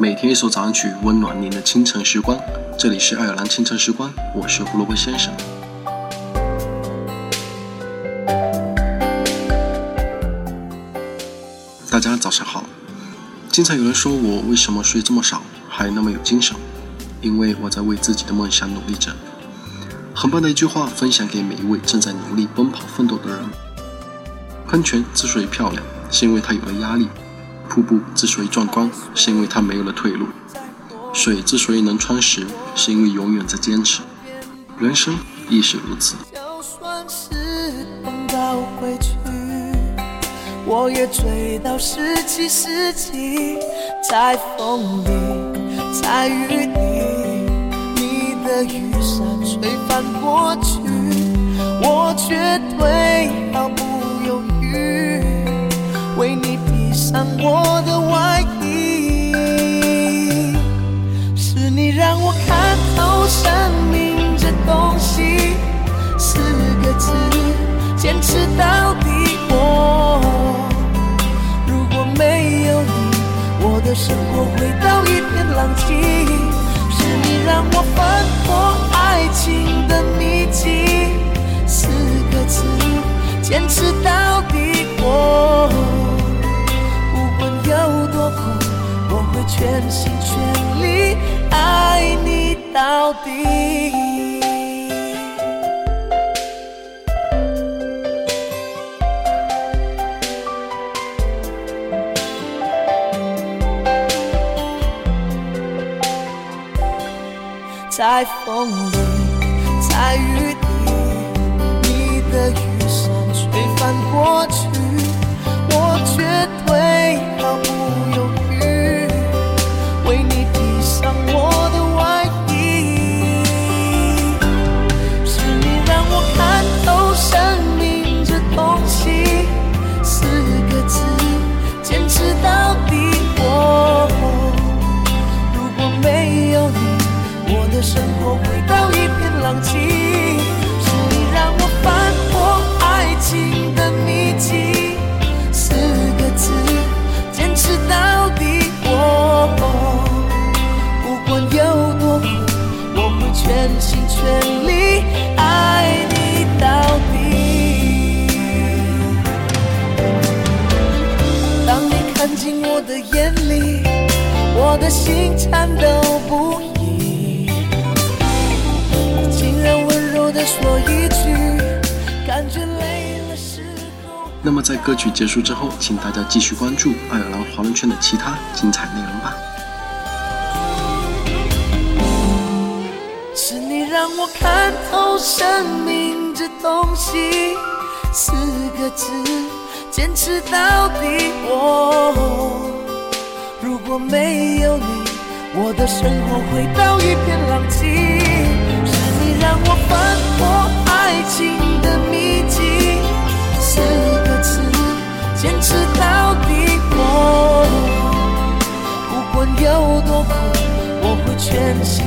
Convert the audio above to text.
每天一首早安曲，温暖您的清晨时光。这里是爱尔兰清晨时光，我是胡萝卜先生。大家早上好。经常有人说我为什么睡这么少，还那么有精神？因为我在为自己的梦想努力着。很棒的一句话，分享给每一位正在努力奔跑奋斗的人。喷泉之所以漂亮，是因为它有了压力；瀑布之所以壮观，是因为它没有了退路；水之所以能穿石，是因为永远在坚持。人生亦是如此。就算时光倒回去，我也追到十七世纪，在风里，在雨里，你的雨伞吹翻过去，我绝对毫不我的外衣。是你让我看透生命这东西，四个字，坚持到底。我如果没有你，我的生活回到一片狼藉。是你让我翻破爱情的秘籍，四个字，坚持全心全力爱你到底。在风里，在雨里，你的我回到一片狼藉，是你让我翻破爱情的秘籍，四个字，坚持到底。我不管有多苦，我会全心全力爱你到底。当你看进我的眼里，我的心颤抖不已。然温柔地说一句，感觉累了时候。那么在歌曲结束之后，请大家继续关注爱尔兰华人圈的其他精彩内容吧。是你让我看透生命这东西，四个字，坚持到底。我如果没有你，我的生活回到一片狼藉。让我翻破爱情的秘籍，四个字，坚持到底。我不管有多苦，我会全心